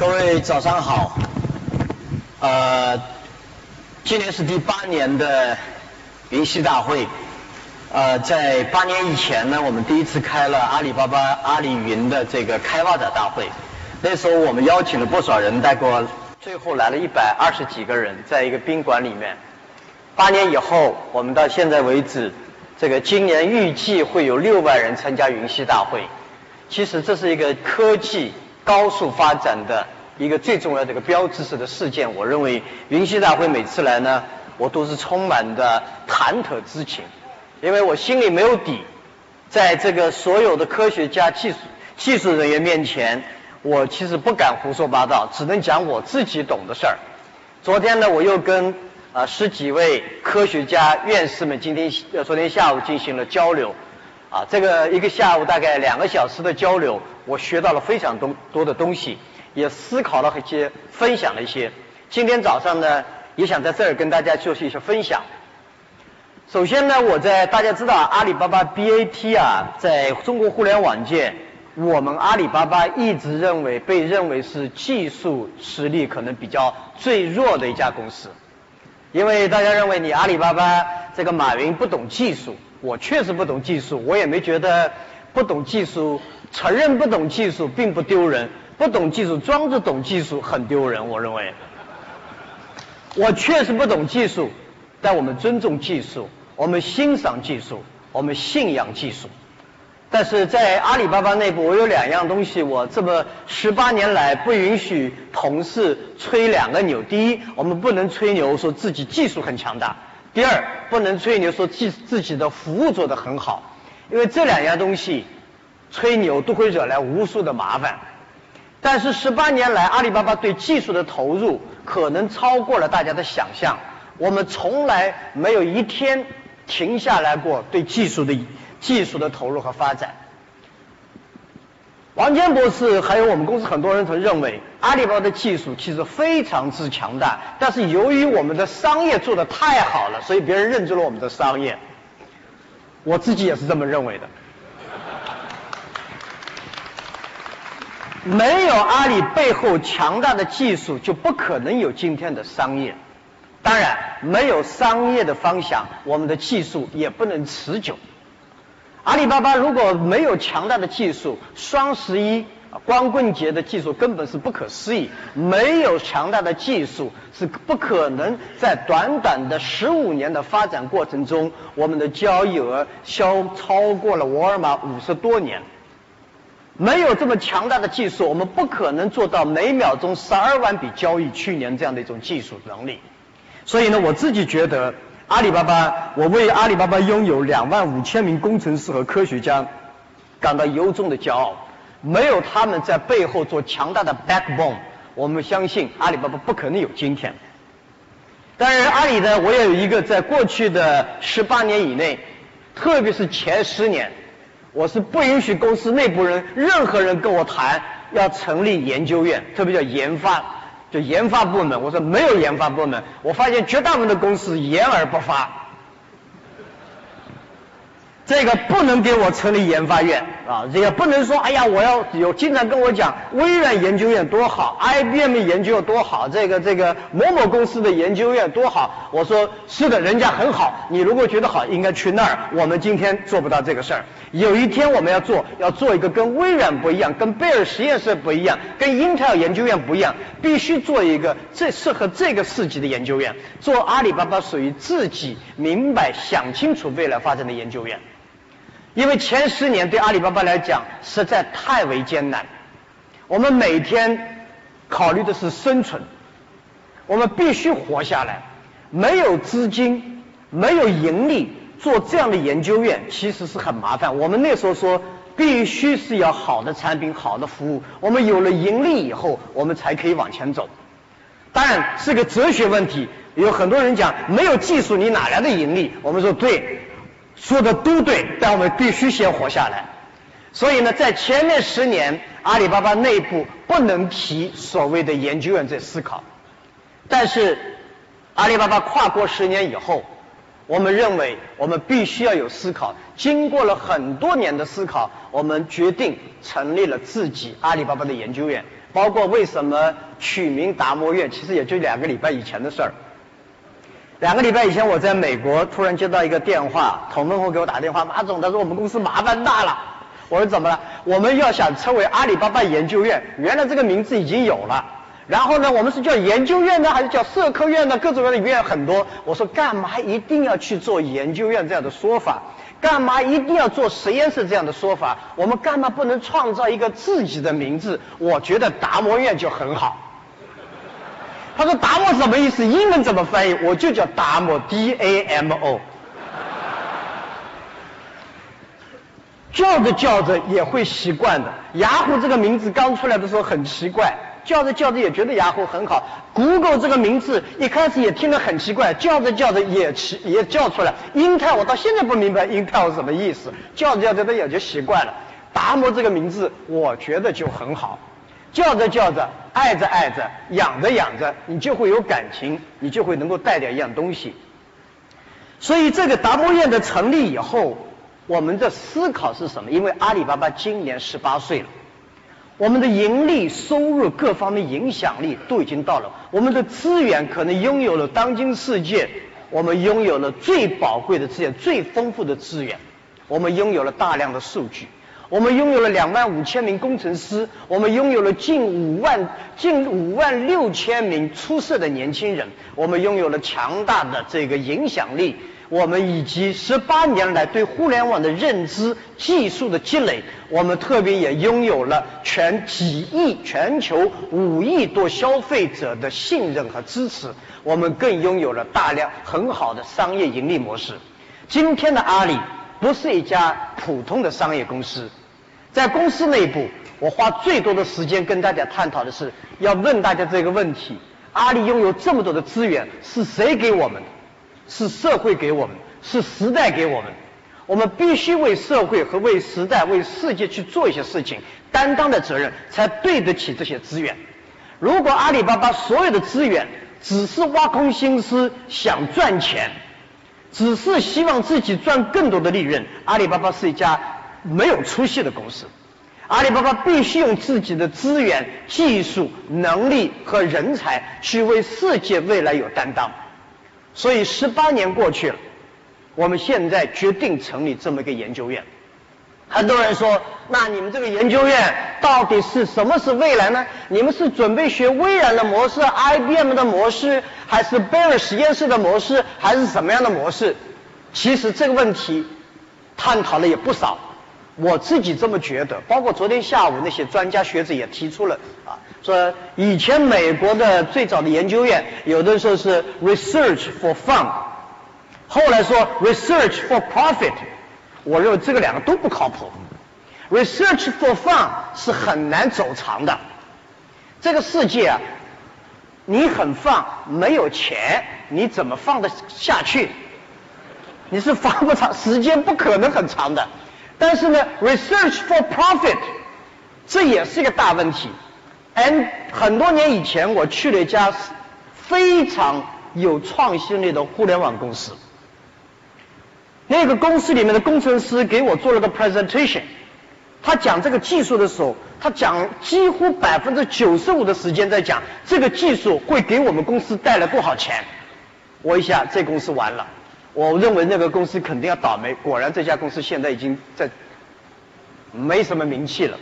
各位早上好，呃，今年是第八年的云栖大会，呃，在八年以前呢，我们第一次开了阿里巴巴阿里云的这个开发者大会，那时候我们邀请了不少人，带过，最后来了一百二十几个人，在一个宾馆里面。八年以后，我们到现在为止，这个今年预计会有六万人参加云栖大会。其实这是一个科技高速发展的一个最重要的一个标志式的事件。我认为云栖大会每次来呢，我都是充满的忐忑之情，因为我心里没有底，在这个所有的科学家、技术技术人员面前，我其实不敢胡说八道，只能讲我自己懂的事儿。昨天呢，我又跟。啊，十几位科学家、院士们今天呃、昨天下午进行了交流，啊，这个一个下午大概两个小时的交流，我学到了非常多多的东西，也思考了一些，分享了一些。今天早上呢，也想在这儿跟大家做一些分享。首先呢，我在大家知道阿里巴巴 BAT 啊，在中国互联网界，我们阿里巴巴一直认为被认为是技术实力可能比较最弱的一家公司。因为大家认为你阿里巴巴这个马云不懂技术，我确实不懂技术，我也没觉得不懂技术，承认不懂技术并不丢人，不懂技术装着懂技术很丢人，我认为。我确实不懂技术，但我们尊重技术，我们欣赏技术，我们信仰技术。但是在阿里巴巴内部，我有两样东西，我这么十八年来不允许同事吹两个牛。第一，我们不能吹牛说自己技术很强大；第二，不能吹牛说自自己的服务做得很好，因为这两样东西吹牛都会惹来无数的麻烦。但是十八年来，阿里巴巴对技术的投入可能超过了大家的想象。我们从来没有一天停下来过对技术的。技术的投入和发展，王坚博士还有我们公司很多人曾认为，阿里巴巴的技术其实非常之强大，但是由于我们的商业做的太好了，所以别人认知了我们的商业。我自己也是这么认为的。没有阿里背后强大的技术，就不可能有今天的商业。当然，没有商业的方向，我们的技术也不能持久。阿里巴巴如果没有强大的技术，双十一、光棍节的技术根本是不可思议。没有强大的技术，是不可能在短短的十五年的发展过程中，我们的交易额销超过了沃尔玛五十多年。没有这么强大的技术，我们不可能做到每秒钟十二万笔交易，去年这样的一种技术能力。所以呢，我自己觉得。阿里巴巴，我为阿里巴巴拥有两万五千名工程师和科学家感到由衷的骄傲。没有他们在背后做强大的 backbone，我们相信阿里巴巴不可能有今天。当然，阿里呢，我也有一个在过去的十八年以内，特别是前十年，我是不允许公司内部人任何人跟我谈要成立研究院，特别叫研发。就研发部门，我说没有研发部门，我发现绝大部分的公司研而不发。这个不能给我成立研发院啊，也不能说哎呀，我要有经常跟我讲微软研究院多好，IBM 研究多好，这个这个某某公司的研究院多好。我说是的，人家很好，你如果觉得好，应该去那儿。我们今天做不到这个事儿，有一天我们要做，要做一个跟微软不一样，跟贝尔实验室不一样，跟英特尔研究院不一样，必须做一个最适合这个世纪的研究院。做阿里巴巴属于自己明白、想清楚未来发展的研究院。因为前十年对阿里巴巴来讲实在太为艰难，我们每天考虑的是生存，我们必须活下来，没有资金，没有盈利，做这样的研究院其实是很麻烦。我们那时候说，必须是要好的产品、好的服务，我们有了盈利以后，我们才可以往前走。当然是个哲学问题，有很多人讲没有技术你哪来的盈利？我们说对。说的都对，但我们必须先活下来。所以呢，在前面十年，阿里巴巴内部不能提所谓的研究院在思考。但是，阿里巴巴跨过十年以后，我们认为我们必须要有思考。经过了很多年的思考，我们决定成立了自己阿里巴巴的研究院。包括为什么取名达摩院，其实也就两个礼拜以前的事儿。两个礼拜以前，我在美国突然接到一个电话，童梦红给我打电话，马总，他说我们公司麻烦大了。我说怎么了？我们要想称为阿里巴巴研究院，原来这个名字已经有了。然后呢，我们是叫研究院呢，还是叫社科院呢？各种各样的院很多。我说干嘛一定要去做研究院这样的说法？干嘛一定要做实验室这样的说法？我们干嘛不能创造一个自己的名字？我觉得达摩院就很好。他说达摩什么意思？英文怎么翻译？我就叫达摩 D A M O。叫着叫着也会习惯的。雅虎这个名字刚出来的时候很奇怪，叫着叫着也觉得雅虎很好。Google 这个名字一开始也听得很奇怪，叫着叫着也奇也叫出来。Intel 我到现在不明白 Intel 什么意思，叫着叫着它也就习惯了。达摩这个名字我觉得就很好。叫着叫着，爱着爱着，养着养着，你就会有感情，你就会能够带点一样东西。所以这个达摩院的成立以后，我们的思考是什么？因为阿里巴巴今年十八岁了，我们的盈利、收入各方面影响力都已经到了，我们的资源可能拥有了当今世界，我们拥有了最宝贵的资源、最丰富的资源，我们拥有了大量的数据。我们拥有了两万五千名工程师，我们拥有了近五万近五万六千名出色的年轻人，我们拥有了强大的这个影响力，我们以及十八年来对互联网的认知、技术的积累，我们特别也拥有了全几亿、全球五亿多消费者的信任和支持，我们更拥有了大量很好的商业盈利模式。今天的阿里不是一家普通的商业公司。在公司内部，我花最多的时间跟大家探讨的是，要问大家这个问题：阿里拥有这么多的资源，是谁给我们的？是社会给我们，是时代给我们。我们必须为社会和为时代、为世界去做一些事情，担当的责任，才对得起这些资源。如果阿里巴巴所有的资源只是挖空心思想赚钱，只是希望自己赚更多的利润，阿里巴巴是一家。没有出息的公司，阿里巴巴必须用自己的资源、技术、能力和人才去为世界未来有担当。所以十八年过去了，我们现在决定成立这么一个研究院。很多人说，那你们这个研究院到底是什么是未来呢？你们是准备学微软的模式、IBM 的模式，还是贝尔实验室的模式，还是什么样的模式？其实这个问题探讨了也不少。我自己这么觉得，包括昨天下午那些专家学者也提出了啊，说以前美国的最早的研究院，有的说是 research for fun，后来说 research for profit，我认为这个两个都不靠谱。research for fun 是很难走长的，这个世界啊，你很放，没有钱，你怎么放得下去？你是放不长，时间不可能很长的。但是呢，research for profit，这也是一个大问题。and 很多年以前，我去了一家非常有创新力的互联网公司。那个公司里面的工程师给我做了个 presentation，他讲这个技术的时候，他讲几乎百分之九十五的时间在讲这个技术会给我们公司带来多少钱。我一下，这公司完了。我认为那个公司肯定要倒霉，果然这家公司现在已经在没什么名气了。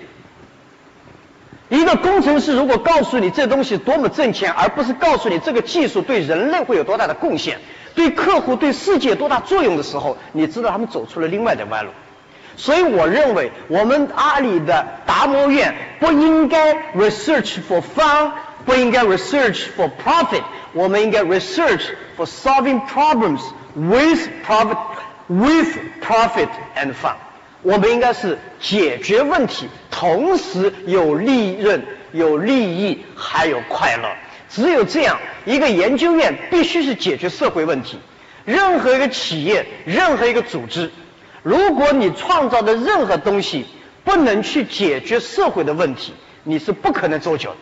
一个工程师如果告诉你这东西多么挣钱，而不是告诉你这个技术对人类会有多大的贡献，对客户、对世界多大作用的时候，你知道他们走出了另外的弯路。所以我认为，我们阿里的达摩院不应该 research for fun，不应该 research for profit，我们应该 research for solving problems。With profit, with profit and fun，我们应该是解决问题，同时有利润、有利益，还有快乐。只有这样，一个研究院必须是解决社会问题。任何一个企业、任何一个组织，如果你创造的任何东西不能去解决社会的问题，你是不可能做久的。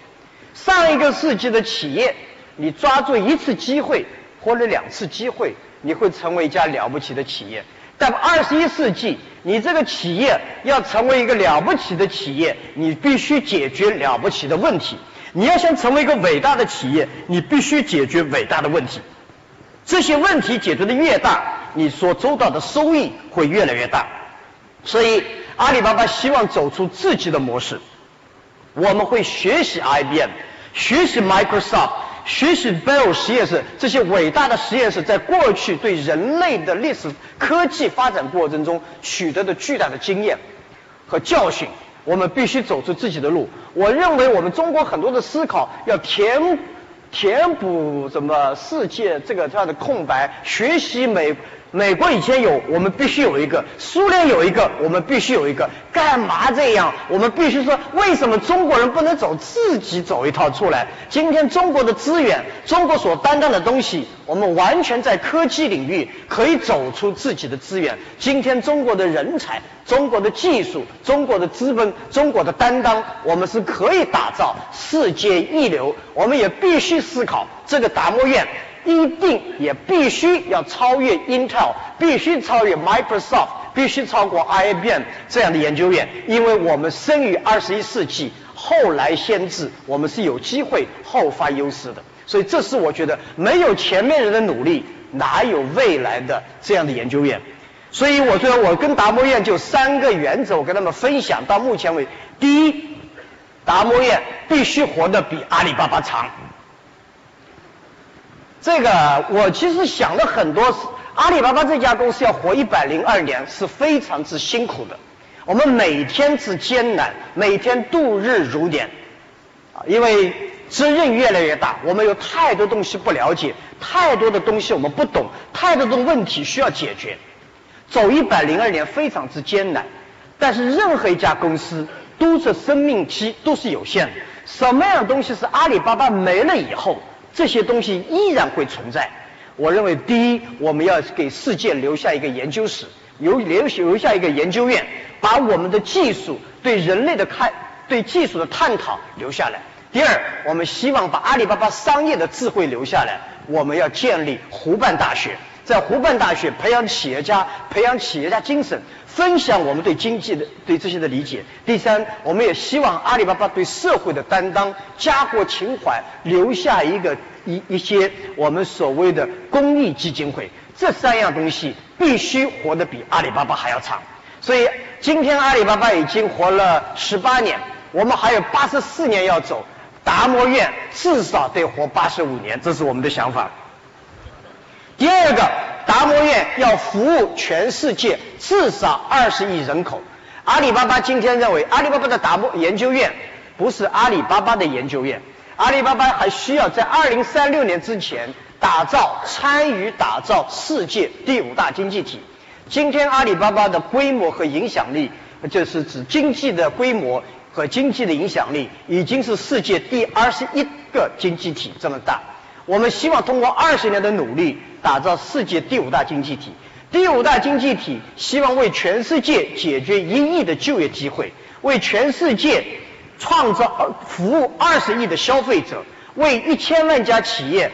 上一个世纪的企业，你抓住一次机会或者两次机会。你会成为一家了不起的企业。但二十一世纪，你这个企业要成为一个了不起的企业，你必须解决了不起的问题。你要想成为一个伟大的企业，你必须解决伟大的问题。这些问题解决的越大，你所收到的收益会越来越大。所以，阿里巴巴希望走出自己的模式。我们会学习 IBM，学习 Microsoft，学习 Bell 实验室这些伟大的实验室在过去对人类的历史科技发展过程中取得的巨大的经验和教训。我们必须走出自己的路。我认为我们中国很多的思考要填填补什么世界这个这样的空白，学习美。美国以前有，我们必须有一个；苏联有一个，我们必须有一个。干嘛这样？我们必须说，为什么中国人不能走自己走一套出来？今天中国的资源，中国所担当的东西，我们完全在科技领域可以走出自己的资源。今天中国的人才、中国的技术、中国的资本、中国的担当，我们是可以打造世界一流。我们也必须思考这个达摩院。一定也必须要超越 Intel，必须超越 Microsoft，必须超过 IBM 这样的研究院，因为我们生于二十一世纪，后来先至，我们是有机会后发优势的。所以，这是我觉得没有前面人的努力，哪有未来的这样的研究院？所以，我觉得我跟达摩院就三个原则，我跟他们分享。到目前为止，第一，达摩院必须活得比阿里巴巴长。这个我其实想了很多，阿里巴巴这家公司要活一百零二年是非常之辛苦的，我们每天之艰难，每天度日如年，啊，因为责任越来越大，我们有太多东西不了解，太多的东西我们不懂，太多的问题需要解决，走一百零二年非常之艰难，但是任何一家公司都是生命期都是有限的，什么样的东西是阿里巴巴没了以后？这些东西依然会存在。我认为，第一，我们要给世界留下一个研究室，留留留下一个研究院，把我们的技术对人类的看，对技术的探讨留下来。第二，我们希望把阿里巴巴商业的智慧留下来。我们要建立湖畔大学，在湖畔大学培养企业家，培养企业家精神。分享我们对经济的对这些的理解。第三，我们也希望阿里巴巴对社会的担当、家国情怀留下一个一一些我们所谓的公益基金会。这三样东西必须活得比阿里巴巴还要长。所以今天阿里巴巴已经活了十八年，我们还有八十四年要走。达摩院至少得活八十五年，这是我们的想法。第二个。达摩院要服务全世界至少二十亿人口。阿里巴巴今天认为，阿里巴巴的达摩研究院不是阿里巴巴的研究院。阿里巴巴还需要在二零三六年之前打造、参与打造世界第五大经济体。今天阿里巴巴的规模和影响力，就是指经济的规模和经济的影响力，已经是世界第二十一个经济体这么大。我们希望通过二十年的努力，打造世界第五大经济体。第五大经济体希望为全世界解决一亿的就业机会，为全世界创造服务二十亿的消费者，为一千万家企业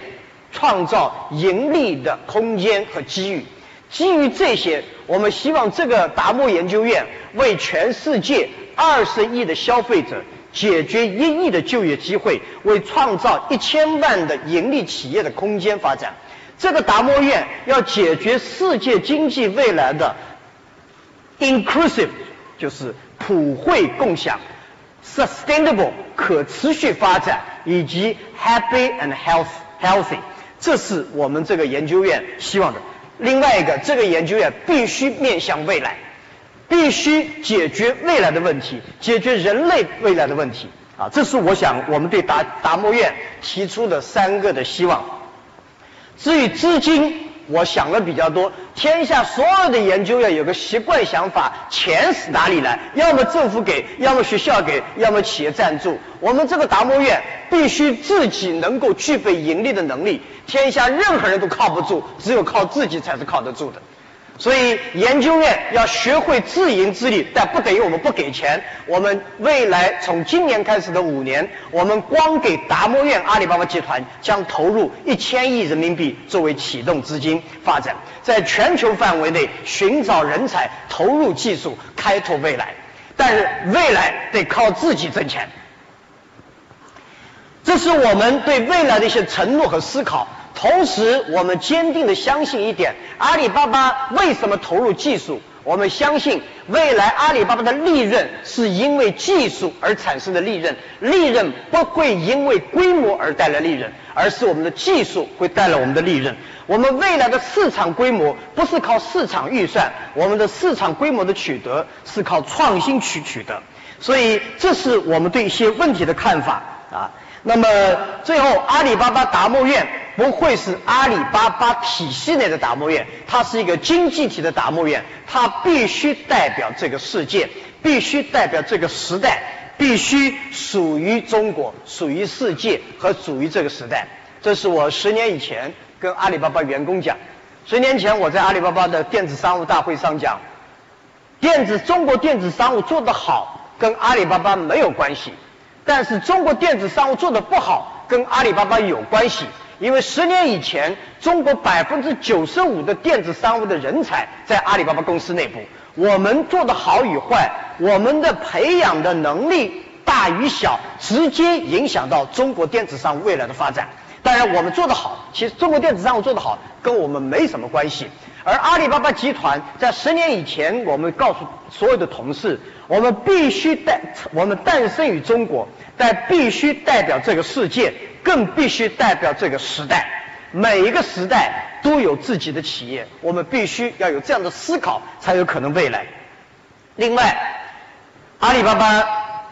创造盈利的空间和机遇。基于这些，我们希望这个达摩研究院为全世界二十亿的消费者。解决一亿的就业机会，为创造一千万的盈利企业的空间发展。这个达摩院要解决世界经济未来的 inclusive，就是普惠共享，sustainable 可持续发展，以及 happy and health healthy。这是我们这个研究院希望的。另外一个，这个研究院必须面向未来。必须解决未来的问题，解决人类未来的问题啊！这是我想我们对达达摩院提出的三个的希望。至于资金，我想的比较多。天下所有的研究院有个习惯想法：钱是哪里来？要么政府给，要么学校给，要么企业赞助。我们这个达摩院必须自己能够具备盈利的能力。天下任何人都靠不住，只有靠自己才是靠得住的。所以研究院要学会自营自立，但不等于我们不给钱。我们未来从今年开始的五年，我们光给达摩院阿里巴巴集团将投入一千亿人民币作为启动资金发展，在全球范围内寻找人才，投入技术，开拓未来。但是未来得靠自己挣钱。这是我们对未来的一些承诺和思考。同时，我们坚定的相信一点：阿里巴巴为什么投入技术？我们相信未来阿里巴巴的利润是因为技术而产生的利润，利润不会因为规模而带来利润，而是我们的技术会带来我们的利润。我们未来的市场规模不是靠市场预算，我们的市场规模的取得是靠创新去取得。所以，这是我们对一些问题的看法啊。那么最后，阿里巴巴达摩院不会是阿里巴巴体系内的达摩院，它是一个经济体的达摩院，它必须代表这个世界，必须代表这个时代，必须属于中国，属于世界和属于这个时代。这是我十年以前跟阿里巴巴员工讲，十年前我在阿里巴巴的电子商务大会上讲，电子中国电子商务做得好，跟阿里巴巴没有关系。但是中国电子商务做的不好，跟阿里巴巴有关系。因为十年以前，中国百分之九十五的电子商务的人才在阿里巴巴公司内部。我们做的好与坏，我们的培养的能力大与小，直接影响到中国电子商务未来的发展。当然，我们做得好，其实中国电子商务做得好，跟我们没什么关系。而阿里巴巴集团在十年以前，我们告诉所有的同事。我们必须代，我们诞生于中国，但必须代表这个世界，更必须代表这个时代。每一个时代都有自己的企业，我们必须要有这样的思考，才有可能未来。另外，阿里巴巴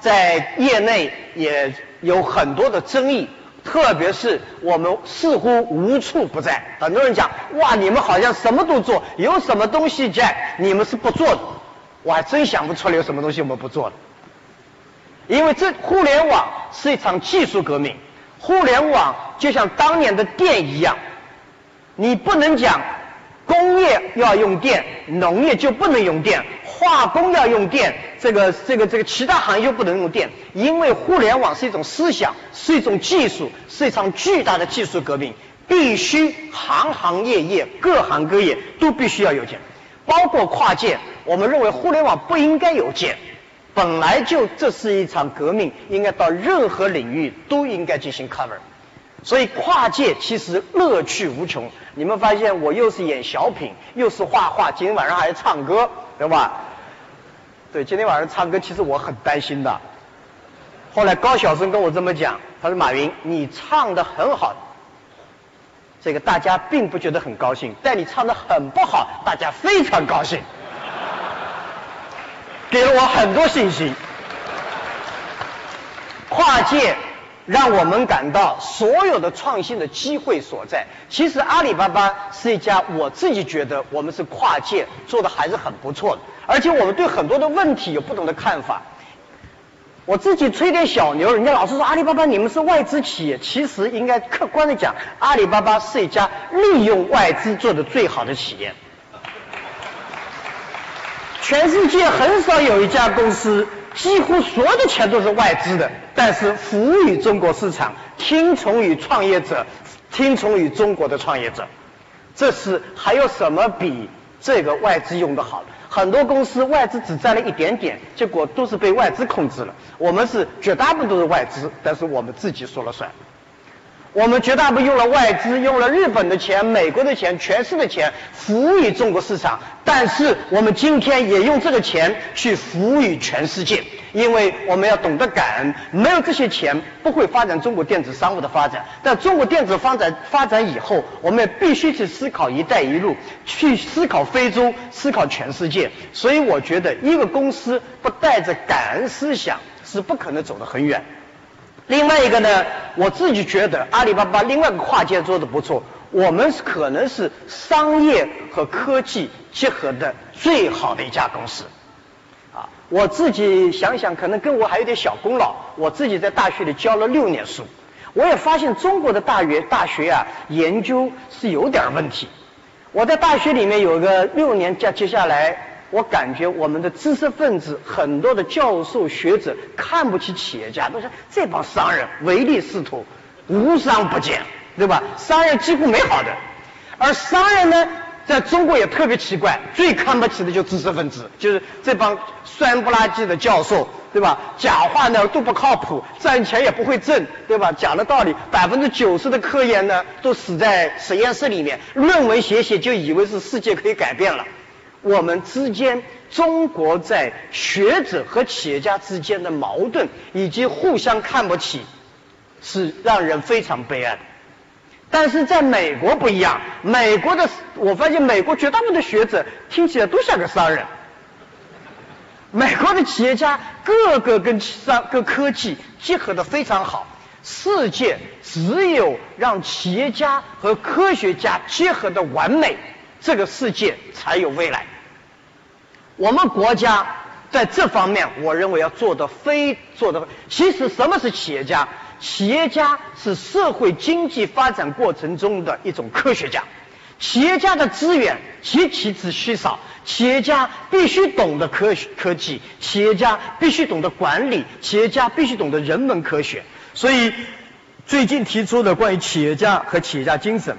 在业内也有很多的争议，特别是我们似乎无处不在。很多人讲，哇，你们好像什么都做，有什么东西在，你们是不做的。我还真想不出来有什么东西我们不做的，因为这互联网是一场技术革命，互联网就像当年的电一样，你不能讲工业要用电，农业就不能用电，化工要用电，这个这个这个其他行业就不能用电，因为互联网是一种思想，是一种技术，是一场巨大的技术革命，必须行行业业各行各业都必须要有电。包括跨界，我们认为互联网不应该有界，本来就这是一场革命，应该到任何领域都应该进行 cover。所以跨界其实乐趣无穷。你们发现我又是演小品，又是画画，今天晚上还要唱歌，对吧？对，今天晚上唱歌，其实我很担心的。后来高晓松跟我这么讲，他说：“马云，你唱的很好。”这个大家并不觉得很高兴，但你唱的很不好，大家非常高兴，给了我很多信心。跨界让我们感到所有的创新的机会所在。其实阿里巴巴是一家，我自己觉得我们是跨界做的还是很不错的，而且我们对很多的问题有不同的看法。我自己吹点小牛，人家老是说阿里巴巴你们是外资企业，其实应该客观的讲，阿里巴巴是一家利用外资做的最好的企业。全世界很少有一家公司，几乎所有的钱都是外资的，但是服务于中国市场，听从于创业者，听从于中国的创业者，这是还有什么比这个外资用的好？很多公司外资只占了一点点，结果都是被外资控制了。我们是绝大部分都是外资，但是我们自己说了算。我们绝大部分用了外资，用了日本的钱、美国的钱、全世界的钱服务于中国市场，但是我们今天也用这个钱去服务于全世界，因为我们要懂得感恩。没有这些钱，不会发展中国电子商务的发展。但中国电子发展发展以后，我们也必须去思考“一带一路”，去思考非洲，思考全世界。所以，我觉得一个公司不带着感恩思想是不可能走得很远。另外一个呢，我自己觉得阿里巴巴另外一个跨界做的不错，我们可能是商业和科技结合的最好的一家公司。啊，我自己想想，可能跟我还有点小功劳。我自己在大学里教了六年书，我也发现中国的大学大学啊，研究是有点问题。我在大学里面有个六年假，接下来我感觉我们的知识分子很多的教授学者看不起企业家，都说这帮商人唯利是图，无商不奸，对吧？商人几乎没好的，而商人呢？在中国也特别奇怪，最看不起的就知识分子，就是这帮酸不拉几的教授，对吧？讲话呢都不靠谱，赚钱也不会挣，对吧？讲的道理，百分之九十的科研呢都死在实验室里面，论文写写就以为是世界可以改变了。我们之间，中国在学者和企业家之间的矛盾以及互相看不起，是让人非常悲哀的。但是在美国不一样，美国的我发现美国绝大部分的学者听起来都像个商人。美国的企业家个个跟商跟科技结合的非常好，世界只有让企业家和科学家结合的完美，这个世界才有未来。我们国家在这方面，我认为要做的非做的。其实什么是企业家？企业家是社会经济发展过程中的一种科学家，企业家的资源极其之稀少，企业家必须懂得科学科技，企业家必须懂得管理，企业家必须懂得人文科学。所以最近提出的关于企业家和企业家精神，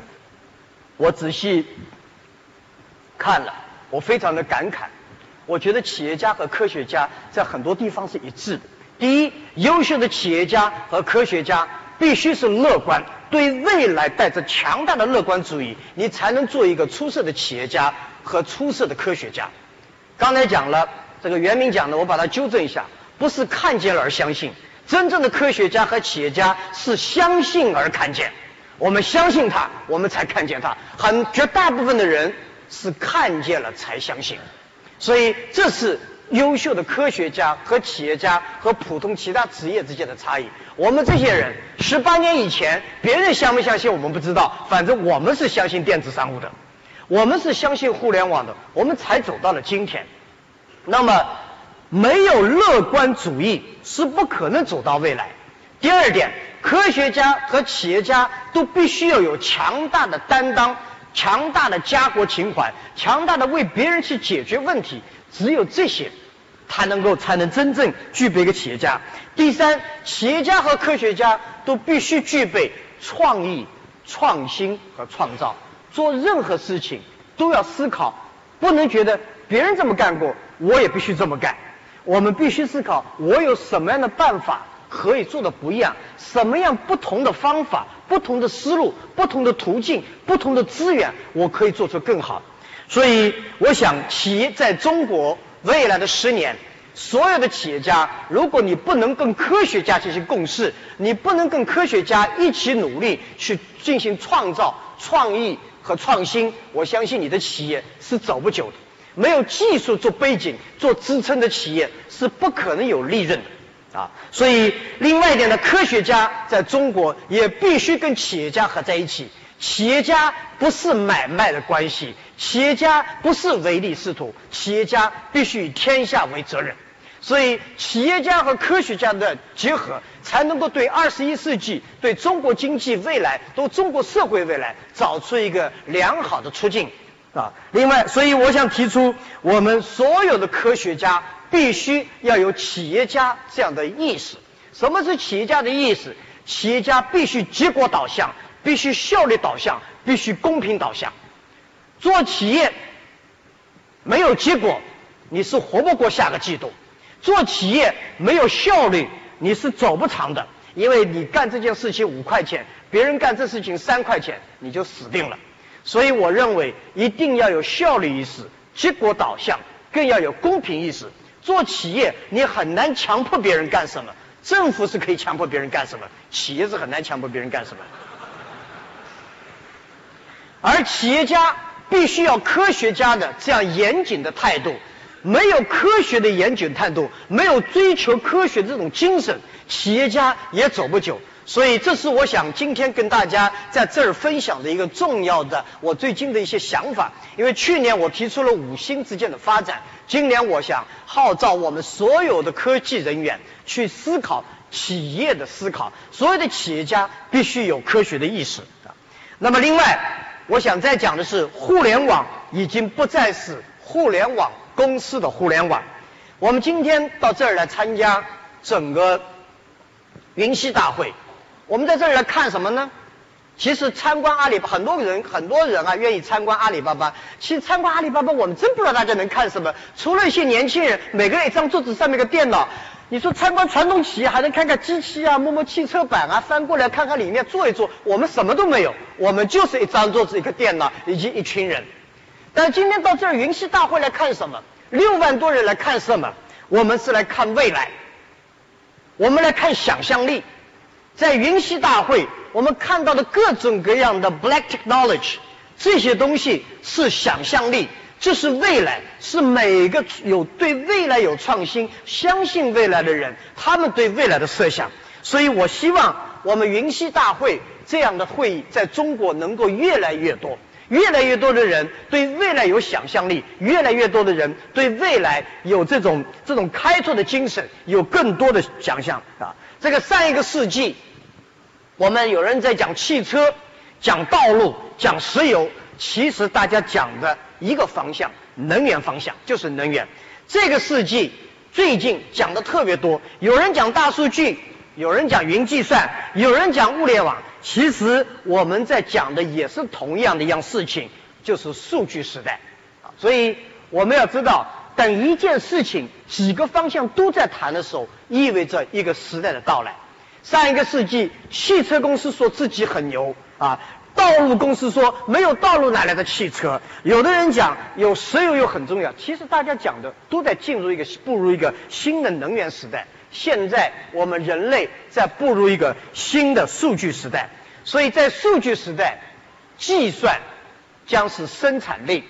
我仔细看了，我非常的感慨。我觉得企业家和科学家在很多地方是一致的。第一，优秀的企业家和科学家必须是乐观，对未来带着强大的乐观主义，你才能做一个出色的企业家和出色的科学家。刚才讲了，这个袁明讲的，我把它纠正一下，不是看见了而相信，真正的科学家和企业家是相信而看见。我们相信他，我们才看见他。很绝大部分的人是看见了才相信，所以这是。优秀的科学家和企业家和普通其他职业之间的差异，我们这些人十八年以前，别人相不相信我们不知道，反正我们是相信电子商务的，我们是相信互联网的，我们才走到了今天。那么，没有乐观主义是不可能走到未来。第二点，科学家和企业家都必须要有强大的担当、强大的家国情怀、强大的为别人去解决问题，只有这些。才能够才能真正具备一个企业家。第三，企业家和科学家都必须具备创意、创新和创造。做任何事情都要思考，不能觉得别人这么干过，我也必须这么干。我们必须思考，我有什么样的办法可以做的不一样？什么样不同的方法、不同的思路、不同的途径、不同的资源，我可以做出更好。所以，我想，企业在中国。未来的十年，所有的企业家，如果你不能跟科学家进行共事，你不能跟科学家一起努力去进行创造、创意和创新，我相信你的企业是走不久的。没有技术做背景、做支撑的企业是不可能有利润的啊！所以，另外一点呢，科学家在中国也必须跟企业家合在一起。企业家不是买卖的关系，企业家不是唯利是图，企业家必须以天下为责任。所以，企业家和科学家的结合，才能够对二十一世纪、对中国经济未来、对中国社会未来找出一个良好的出境啊。另外，所以我想提出，我们所有的科学家必须要有企业家这样的意识。什么是企业家的意识？企业家必须结果导向。必须效率导向，必须公平导向。做企业没有结果，你是活不过下个季度；做企业没有效率，你是走不长的。因为你干这件事情五块钱，别人干这事情三块钱，你就死定了。所以我认为一定要有效率意识、结果导向，更要有公平意识。做企业你很难强迫别人干什么，政府是可以强迫别人干什么，企业是很难强迫别人干什么。而企业家必须要科学家的这样严谨的态度，没有科学的严谨态度，没有追求科学这种精神，企业家也走不久。所以，这是我想今天跟大家在这儿分享的一个重要的我最近的一些想法。因为去年我提出了五星之间的发展，今年我想号召我们所有的科技人员去思考企业的思考，所有的企业家必须有科学的意识。那么，另外。我想再讲的是，互联网已经不再是互联网公司的互联网。我们今天到这儿来参加整个云栖大会，我们在这儿来看什么呢？其实参观阿里，很多人很多人啊愿意参观阿里巴巴。其实参观阿里巴巴，我们真不知道大家能看什么。除了一些年轻人，每个人一张桌子上面个电脑。你说参观传统企业还能看看机器啊，摸摸汽车板啊，翻过来看看里面坐一坐。我们什么都没有，我们就是一张桌子、一个电脑以及一群人。但今天到这儿云栖大会来看什么？六万多人来看什么？我们是来看未来，我们来看想象力。在云栖大会，我们看到的各种各样的 Black Technology，这些东西是想象力。这是未来，是每个有对未来有创新、相信未来的人，他们对未来的设想。所以我希望我们云栖大会这样的会议在中国能够越来越多，越来越多的人对未来有想象力，越来越多的人对未来有这种这种开拓的精神，有更多的想象啊。这个上一个世纪，我们有人在讲汽车、讲道路、讲石油，其实大家讲的。一个方向，能源方向就是能源。这个世纪最近讲的特别多，有人讲大数据，有人讲云计算，有人讲物联网。其实我们在讲的也是同样的一样事情，就是数据时代。所以我们要知道，等一件事情几个方向都在谈的时候，意味着一个时代的到来。上一个世纪，汽车公司说自己很牛啊。道路公司说没有道路哪来的汽车？有的人讲有石油又很重要。其实大家讲的都在进入一个步入一个新的能源时代。现在我们人类在步入一个新的数据时代。所以在数据时代，计算将是生产力，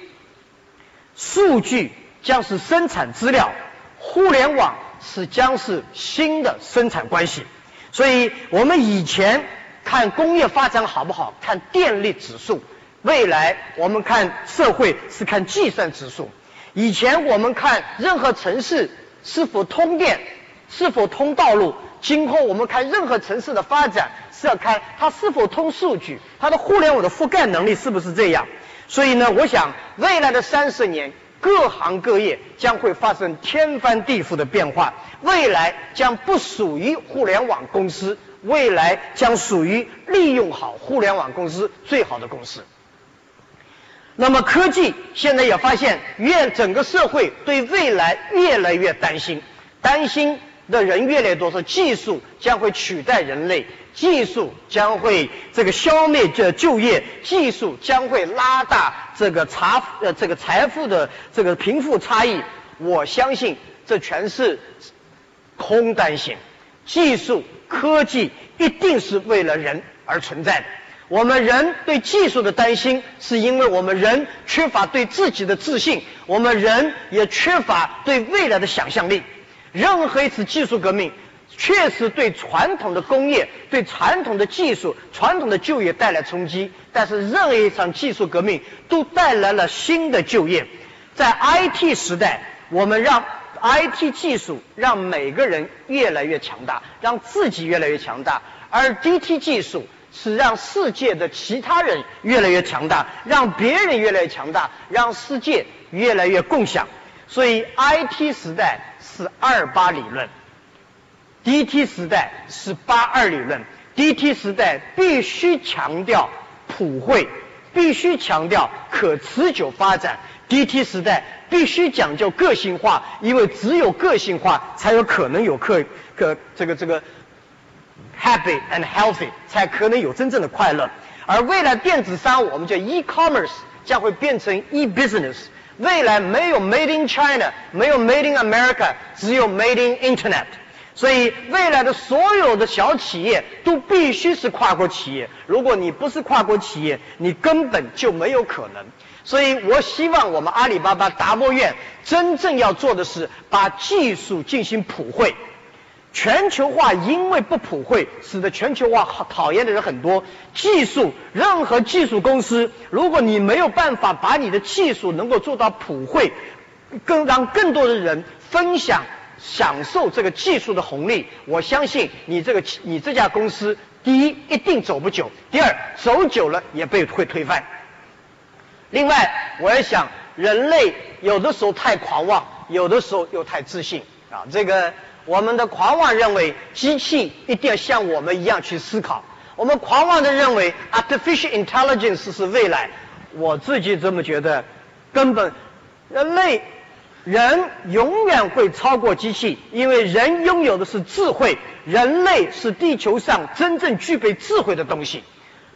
数据将是生产资料，互联网是将是新的生产关系。所以我们以前。看工业发展好不好？看电力指数。未来我们看社会是看计算指数。以前我们看任何城市是否通电，是否通道路。今后我们看任何城市的发展是要看它是否通数据，它的互联网的覆盖能力是不是这样。所以呢，我想未来的三十年，各行各业将会发生天翻地覆的变化。未来将不属于互联网公司。未来将属于利用好互联网公司最好的公司。那么科技现在也发现，越整个社会对未来越来越担心，担心的人越来越多，说技术将会取代人类，技术将会这个消灭这就业，技术将会拉大这个财呃这个财富的这个贫富差异。我相信这全是空担心，技术。科技一定是为了人而存在的。我们人对技术的担心，是因为我们人缺乏对自己的自信，我们人也缺乏对未来的想象力。任何一次技术革命，确实对传统的工业、对传统的技术、传统的就业带来冲击。但是，任何一场技术革命都带来了新的就业。在 IT 时代，我们让。IT 技术让每个人越来越强大，让自己越来越强大；而 DT 技术是让世界的其他人越来越强大，让别人越来越强大，让世界越来越共享。所以，IT 时代是二八理论，DT 时代是八二理论。DT 时代必须强调普惠，必须强调可持久发展。DT 时代必须讲究个性化，因为只有个性化，才有可能有可可这个这个 happy and healthy，才可能有真正的快乐。而未来电子商务，我们叫 e-commerce，将会变成 e-business。未来没有 made in China，没有 made in America，只有 made in Internet。所以未来的所有的小企业都必须是跨国企业。如果你不是跨国企业，你根本就没有可能。所以我希望我们阿里巴巴达摩院真正要做的是把技术进行普惠。全球化因为不普惠，使得全球化讨厌的人很多。技术，任何技术公司，如果你没有办法把你的技术能够做到普惠，更让更多的人分享、享受这个技术的红利，我相信你这个你这家公司，第一一定走不久，第二走久了也被会推翻。另外，我也想，人类有的时候太狂妄，有的时候又太自信啊。这个我们的狂妄认为机器一定要像我们一样去思考，我们狂妄的认为 artificial intelligence 是未来。我自己这么觉得，根本人类人永远会超过机器，因为人拥有的是智慧，人类是地球上真正具备智慧的东西。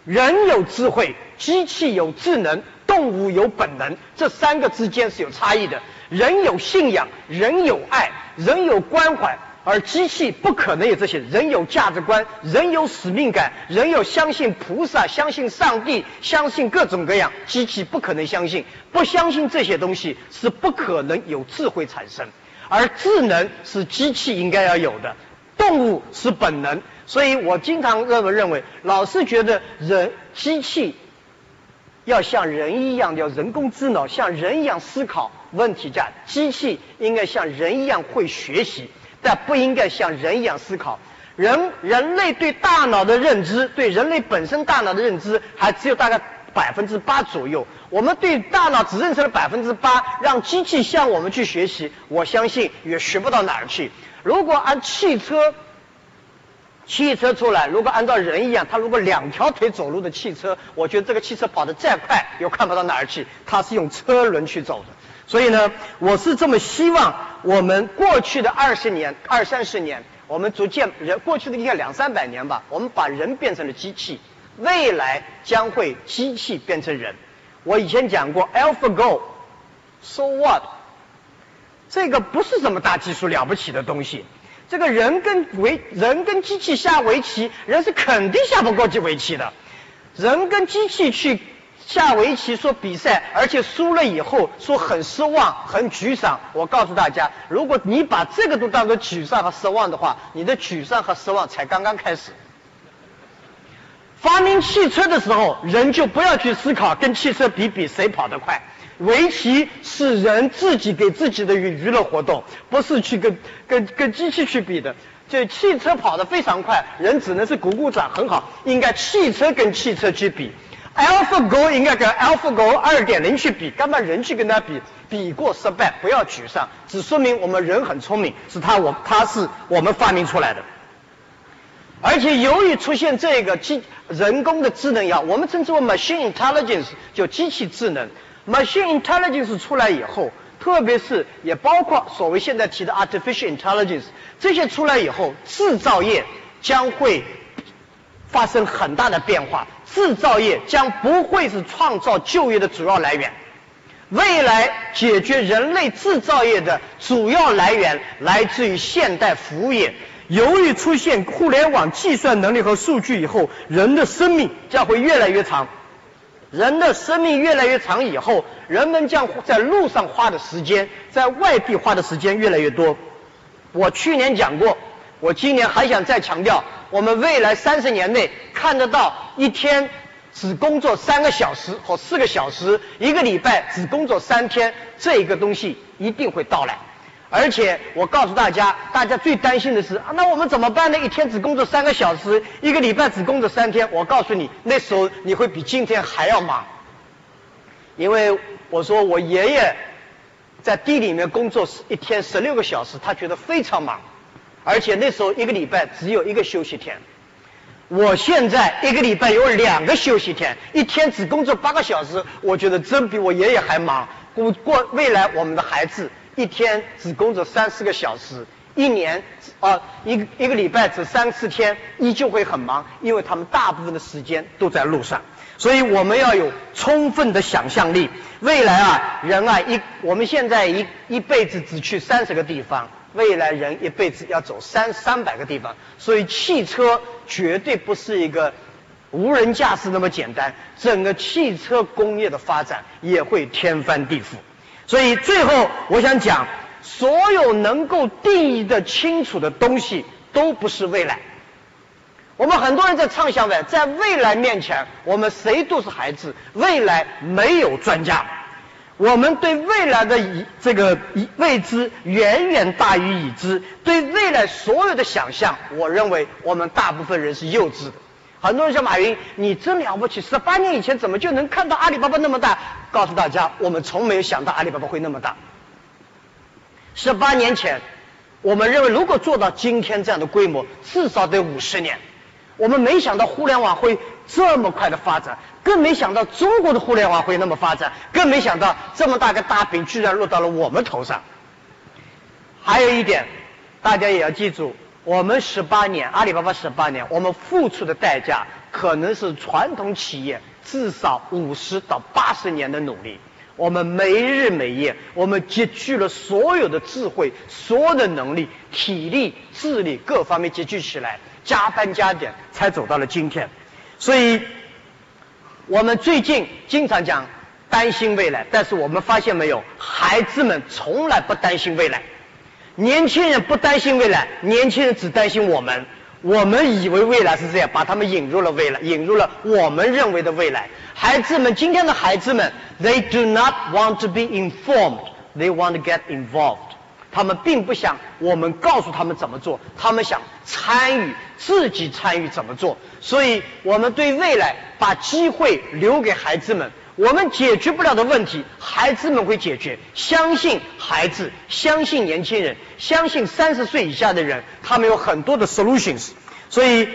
人有智慧，机器有智能，动物有本能，这三个之间是有差异的。人有信仰，人有爱，人有关怀，而机器不可能有这些。人有价值观，人有使命感，人有相信菩萨、相信上帝、相信各种各样，机器不可能相信。不相信这些东西是不可能有智慧产生，而智能是机器应该要有的，动物是本能。所以我经常认为认为，老是觉得人机器要像人一样，要人工智能，像人一样思考问题。在机器应该像人一样会学习，但不应该像人一样思考。人人类对大脑的认知，对人类本身大脑的认知，还只有大概百分之八左右。我们对大脑只认识了百分之八，让机器向我们去学习，我相信也学不到哪儿去。如果按汽车。汽车出来，如果按照人一样，它如果两条腿走路的汽车，我觉得这个汽车跑得再快，又看不到哪儿去。它是用车轮去走的。所以呢，我是这么希望我们过去的二十年、二三十年，我们逐渐人过去的应该两三百年吧，我们把人变成了机器，未来将会机器变成人。我以前讲过，AlphaGo，So what？这个不是什么大技术了不起的东西。这个人跟围人跟机器下围棋，人是肯定下不过这围棋的。人跟机器去下围棋说比赛，而且输了以后说很失望、很沮丧。我告诉大家，如果你把这个都当做沮丧和失望的话，你的沮丧和失望才刚刚开始。发明汽车的时候，人就不要去思考跟汽车比比谁跑得快。围棋是人自己给自己的娱娱乐活动，不是去跟跟跟机器去比的。就汽车跑得非常快，人只能是鼓鼓掌，很好。应该汽车跟汽车去比，AlphaGo 应该跟 AlphaGo 二点零去比，干嘛人去跟他比？比过失败，不要沮丧，只说明我们人很聪明，是他我他是我们发明出来的。而且由于出现这个机人工的智能呀，我们称之为 machine intelligence，就机器智能。Machine intelligence 出来以后，特别是也包括所谓现在提的 artificial intelligence，这些出来以后，制造业将会发生很大的变化。制造业将不会是创造就业的主要来源。未来解决人类制造业的主要来源来自于现代服务业。由于出现互联网计算能力和数据以后，人的生命将会越来越长。人的生命越来越长以后，人们将在路上花的时间，在外地花的时间越来越多。我去年讲过，我今年还想再强调，我们未来三十年内看得到一天只工作三个小时或四个小时，一个礼拜只工作三天，这一个东西一定会到来。而且我告诉大家，大家最担心的是，那我们怎么办呢？一天只工作三个小时，一个礼拜只工作三天。我告诉你，那时候你会比今天还要忙。因为我说我爷爷在地里面工作一天十六个小时，他觉得非常忙，而且那时候一个礼拜只有一个休息天。我现在一个礼拜有两个休息天，一天只工作八个小时，我觉得真比我爷爷还忙。过过未来我们的孩子。一天只工作三四个小时，一年啊一个一个礼拜只三四天，依旧会很忙，因为他们大部分的时间都在路上。所以我们要有充分的想象力。未来啊，人啊一我们现在一一辈子只去三十个地方，未来人一辈子要走三三百个地方。所以汽车绝对不是一个无人驾驶那么简单，整个汽车工业的发展也会天翻地覆。所以最后我想讲，所有能够定义的清楚的东西都不是未来。我们很多人在畅想未来，在未来面前，我们谁都是孩子。未来没有专家，我们对未来的已这个未知远远大于已知。对未来所有的想象，我认为我们大部分人是幼稚的。很多人说马云，你真了不起，十八年以前怎么就能看到阿里巴巴那么大？告诉大家，我们从没有想到阿里巴巴会那么大。十八年前，我们认为如果做到今天这样的规模，至少得五十年。我们没想到互联网会这么快的发展，更没想到中国的互联网会那么发展，更没想到这么大个大饼居然落到了我们头上。还有一点，大家也要记住，我们十八年，阿里巴巴十八年，我们付出的代价可能是传统企业至少五十到八十年的努力。我们没日没夜，我们集聚了所有的智慧、所有的能力、体力、智力各方面集聚起来，加班加点才走到了今天。所以，我们最近经常讲担心未来，但是我们发现没有，孩子们从来不担心未来，年轻人不担心未来，年轻人只担心我们。我们以为未来是这样，把他们引入了未来，引入了我们认为的未来。孩子们，今天的孩子们，they do not want to be informed, they want to get involved。他们并不想我们告诉他们怎么做，他们想参与，自己参与怎么做。所以，我们对未来把机会留给孩子们。我们解决不了的问题，孩子们会解决。相信孩子，相信年轻人，相信三十岁以下的人，他们有很多的 solutions。所以，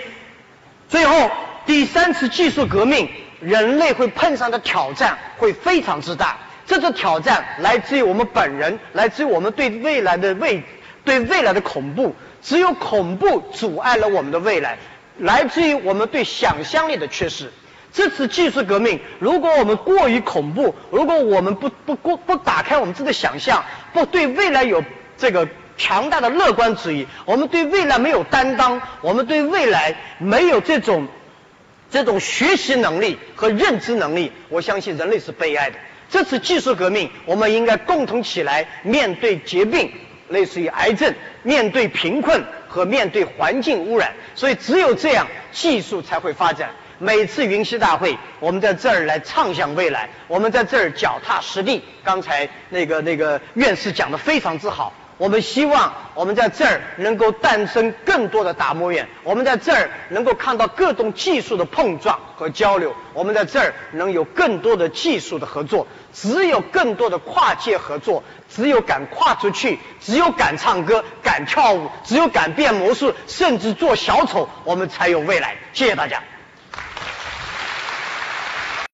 最后第三次技术革命，人类会碰上的挑战会非常之大。这次挑战来自于我们本人，来自于我们对未来的未对未来的恐怖。只有恐怖阻碍了我们的未来，来自于我们对想象力的缺失。这次技术革命，如果我们过于恐怖，如果我们不不不不打开我们自己的想象，不对未来有这个强大的乐观主义，我们对未来没有担当，我们对未来没有这种这种学习能力和认知能力，我相信人类是悲哀的。这次技术革命，我们应该共同起来面对疾病，类似于癌症，面对贫困和面对环境污染。所以，只有这样，技术才会发展。每次云栖大会，我们在这儿来畅想未来，我们在这儿脚踏实地。刚才那个那个院士讲的非常之好，我们希望我们在这儿能够诞生更多的达摩院，我们在这儿能够看到各种技术的碰撞和交流，我们在这儿能有更多的技术的合作。只有更多的跨界合作，只有敢跨出去，只有敢唱歌、敢跳舞，只有敢变魔术，甚至做小丑，我们才有未来。谢谢大家。